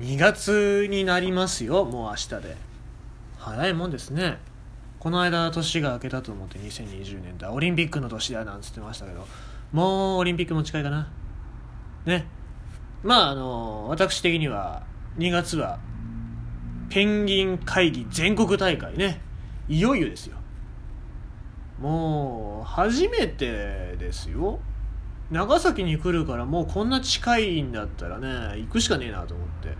2月になりますよもう明日で。早いもんですね。この間年が明けたと思って2020年だオリンピックの年だなんつってましたけどもうオリンピックも近いかな。ね。まああの私的には2月はペンギン会議全国大会ね。いよいよですよ。もう初めてですよ。長崎に来るからもうこんな近いんだったらね行くしかねえなと思って。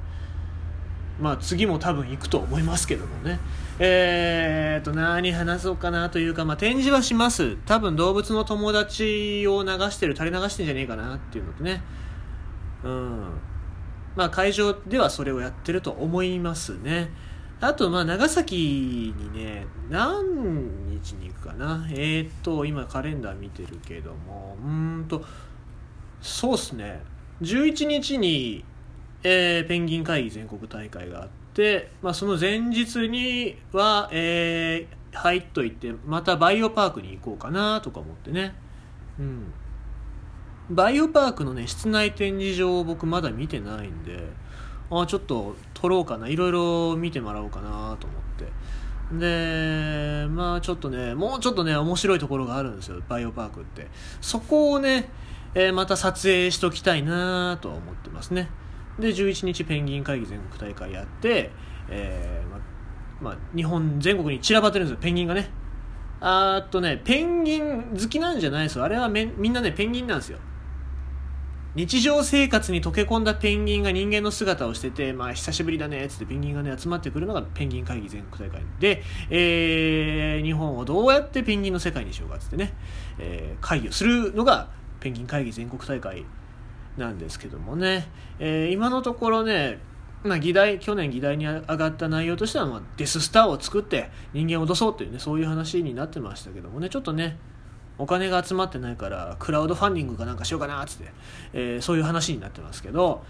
まあ次も多分行くと思いますけどもね。えーと何話そうかなというかまあ展示はします。多分動物の友達を流してる垂れ流してんじゃねえかなっていうのとね。うん。まあ会場ではそれをやってると思いますね。あとまあ長崎にね何日に行くかな。えー、っと今カレンダー見てるけども。うんとそうっすね。11日に、えー、ペンギン会議全国大会があって、まあ、その前日には、えー、入っといてまたバイオパークに行こうかなとか思ってね。うん。バイオパークのね室内展示場を僕まだ見てないんであちょっと撮ろうかな。いろいろ見てもらおうかなと思って。でまあちょっとねもうちょっとね面白いところがあるんですよバイオパークって。そこをね、えー、また撮影しときたいなと思ってますね。で11日ペンギン会議全国大会やって、えー、ままあ、日本全国に散らばってるんですよペンギンがね。あっとねペンギン好きなんじゃないですよ。あれはみんなねペンギンなんですよ。日常生活に溶け込んだペンギンが人間の姿をしてて、まあ、久しぶりだねっつってペンギンがね集まってくるのがペンギン会議全国大会で、えー、日本をどうやってペンギンの世界にしようかっつってね、えー、会議をするのがペンギン会議全国大会なんですけどもね、えー、今のところねまあ、議題去年議題に上がった内容としては、まあ、デススターを作って人間を脅そうっていうねそういう話になってましたけどもねちょっとねお金が集まってないからクラウドファンディングかなんかしようかなっつって、えー、そういう話になってますけど、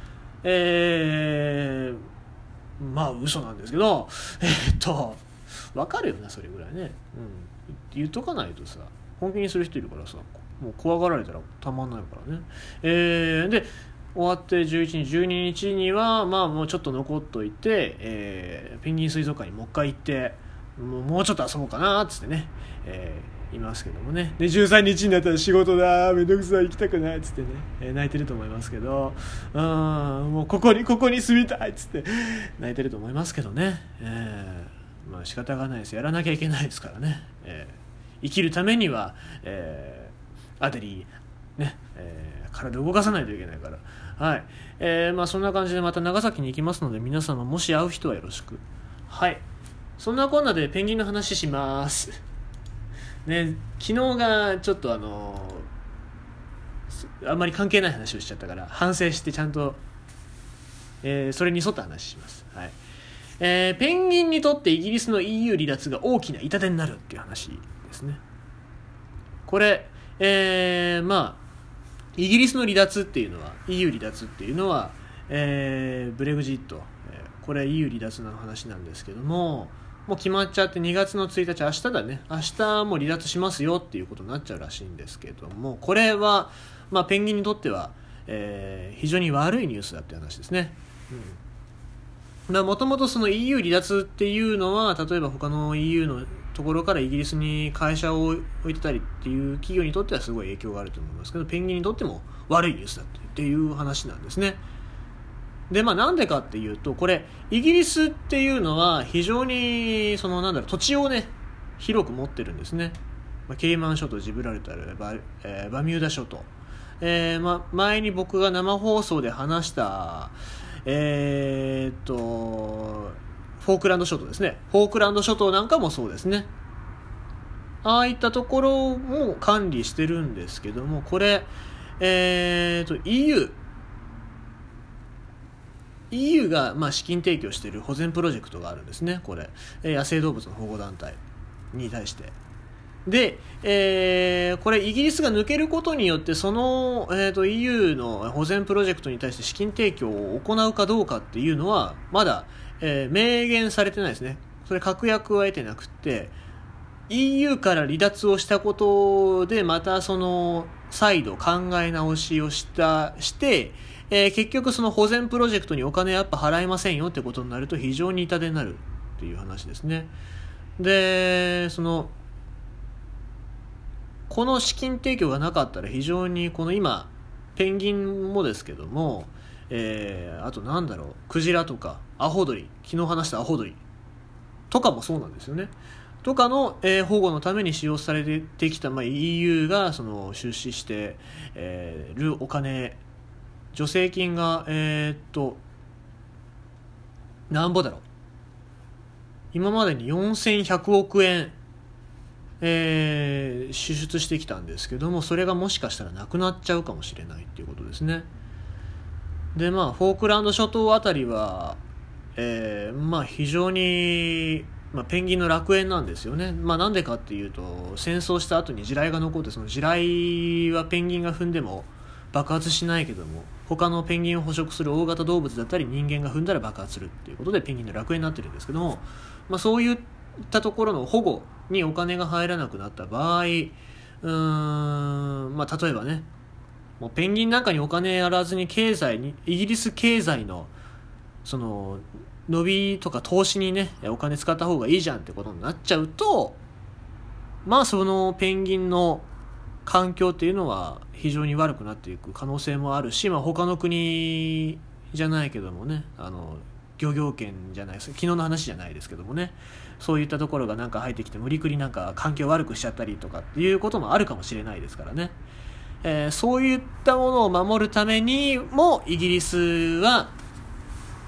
えー、まあ嘘なんですけどえー、っと分かるよなそれぐらいね、うん、言っとかないとさ本気にする人いるからさもう怖がられたらたまんないからね、えー、で終わって11日12日にはまあもうちょっと残っといて、えー、ペンギン水族館にもう一回行ってもうちょっと遊ぼうかなっつってね、えーいますけどもね。で13日になったら仕事だ。めんどくさい。行きたくない。っつってね、えー、泣いてると思いますけど。うん。もうここにここに住みたい。っつって。泣いてると思いますけどね、えー、まあ仕方がないです。やらなきゃいけないですからね、えー、生きるためには、えー、アデリーね、えー、体動かさないといけないから。はい。えー、まあそんな感じでまた長崎に行きますので皆様もし会う人はよろしく。はい。そんなこんなでペンギンの話します。ね、昨日がちょっとあのあんまり関係ない話をしちゃったから反省してちゃんと、えー、それに沿った話します、はい。えー、ペンギンにとってイギリスの EU 離脱が大きな痛手になるっていう話ですね。これ、えー、まあイギリスの離脱っていうのは EU 離脱っていうのは、えー、ブレグジット、これ EU 離脱の話なんですけどももう決まっちゃって2月の1日明日だね明日も離脱しますよっていうことになっちゃうらしいんですけどもこれは、まあ、ペンギンにとっては、えー、非常に悪いニュースだって話ですね。うんもともとその EU 離脱っていうのは例えば他の EU のところからイギリスに会社を置いてたりっていう企業にとってはすごい影響があると思いますけどペンギンにとっても悪いニュースだっていう話なんですね。で、まあなんでかっていうと、これ、イギリスっていうのは非常に、そのなんだろう、土地をね、広く持ってるんですね。まあ、ケイマン諸島、ジブラルタル、バ,、えー、バミューダ諸島。えー、まあ、前に僕が生放送で話した、えー、っと、フォークランド諸島ですね。フォークランド諸島なんかもそうですね。ああいったところも管理してるんですけども、これ、えー、と、EU、EU がまあ資金提供している保全プロジェクトがあるんですね、これ、野生動物の保護団体に対して。で、えー、これイギリスが抜けることによってその、えーと、EU の保全プロジェクトに対して資金提供を行うかどうかっていうのはまだ、えー、明言されてないですねそれ確約は得てなくて EU から離脱をしたことでまたその再度考え直しをしたしてえー結局その保全プロジェクトにお金やっぱ払えませんよってことになると非常に痛手になるっていう話ですね。で、その、この資金提供がなかったら非常にこの今、ペンギンもですけども、えーあとなんだろう、クジラとか、アホ鳥、昨日話したアホ鳥とかもそうなんですよね。とかの、えー保護のために使用されてきた、まあ、EU がその出資して、えーるお金、助成金が、えーっと、なんぼだろう。今までに4100億円、えー支出してきたんですけどもそれがもしかしたらなくなっちゃうかもしれないっていうことですねでまあフォークランド諸島あたりは、えーまあ非常に、まあ、ペンギンの楽園なんですよね。まあなんでかっていうと戦争した後に地雷が残ってその地雷はペンギンが踏んでも爆発しないけども他のペンギンを捕食する大型動物だったり人間が踏んだら爆発するっていうことでペンギンの楽園になってるんですけども、まあ、そういったところの保護にお金が入らなくなった場合うーん、まあ、例えばねもうペンギンなんかにお金やらずに経済にイギリス経済のその伸びとか投資にねお金使った方がいいじゃんってことになっちゃうとまあそのペンギンの環境っていうのは非常に悪くなっていく可能性もあるし、まあ、他の国じゃないけどもねあの漁業権じゃないです昨日の話じゃないですけどもねそういったところがなんか入ってきて無理くりなんか環境悪くしちゃったりとかっていうこともあるかもしれないですからね、えーそういったものを守るためにもイギリスは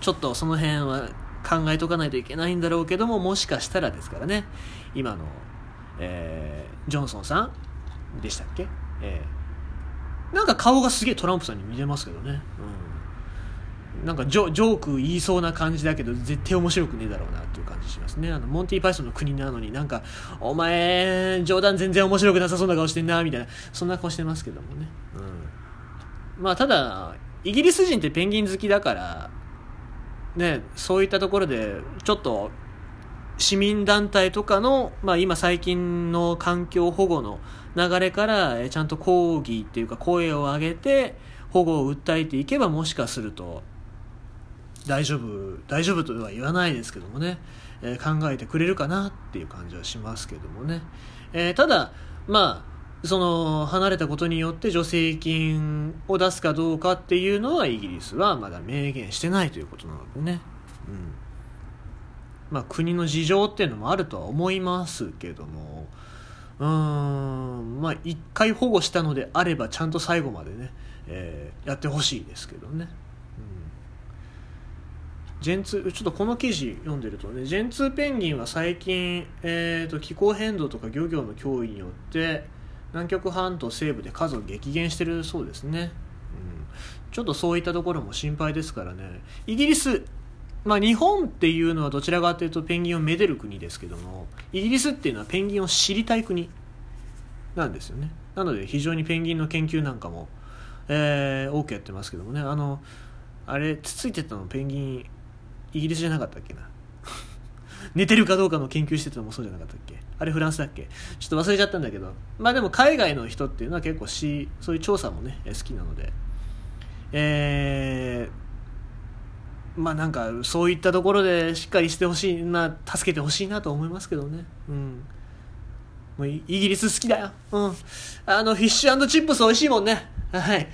ちょっとその辺は考えとかないといけないんだろうけどももしかしたらですからね。今の、えージョンソンさん。でしたっけ、えー。なんか顔がすげえトランプさんに似てますけどね、うん、なんかジョジョーク言いそうな感じだけど絶対面白くねえだろうなっていう感じしますね。あのモンティ・パイソンの国なのになんかお前冗談全然面白くなさそうな顔してんなみたいな。そんな顔してますけどもね、うん、まあただイギリス人ってペンギン好きだからねそういったところでちょっと市民団体とかの、まあ、今最近の環境保護の流れからちゃんと抗議っていうか声を上げて保護を訴えていけばもしかすると大丈夫大丈夫とは言わないですけどもね、えー考えてくれるかなっていう感じはしますけどもね、えーただまあその離れたことによって助成金を出すかどうかっていうのはイギリスはまだ明言してないということなのでね、うん。まあ、国の事情っていうのもあるとは思いますけども。うん。まあ一回保護したのであればちゃんと最後までね、えーやってほしいですけどね、ジェンツちょっとこの記事読んでるとねジェンツーペンギンは最近、えー、と気候変動とか漁業の脅威によって南極半島西部で数を激減してるそうですね、うん、ちょっとそういったところも心配ですからね。イギリスまあ、日本っていうのはどちらかというとペンギンをめでる国ですけどもイギリスっていうのはペンギンを知りたい国なんですよね。なので非常にペンギンの研究なんかも、えー多くやってますけどもね。あのあれつついてたのペンギンイギリスじゃなかったっけな？寝てるかどうかの研究してたのもそうじゃなかったっけ？あれフランスだっけ？ちょっと忘れちゃったんだけど。まあでも海外の人っていうのは結構しそういう調査もね好きなので。えーまあなんかそういったところでしっかりしてほしいな助けてほしいなと思いますけどね。うん。もうイイギリス好きだよ。うん。あのフィッシュチップス美味しいもんね。はい。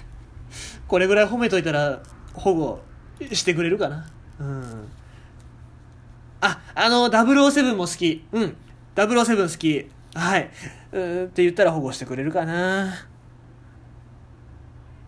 これぐらい褒めといたら保護してくれるかな。うん。ああの007も好き。うん。007好き。はい。うんって言ったら保護してくれるかな。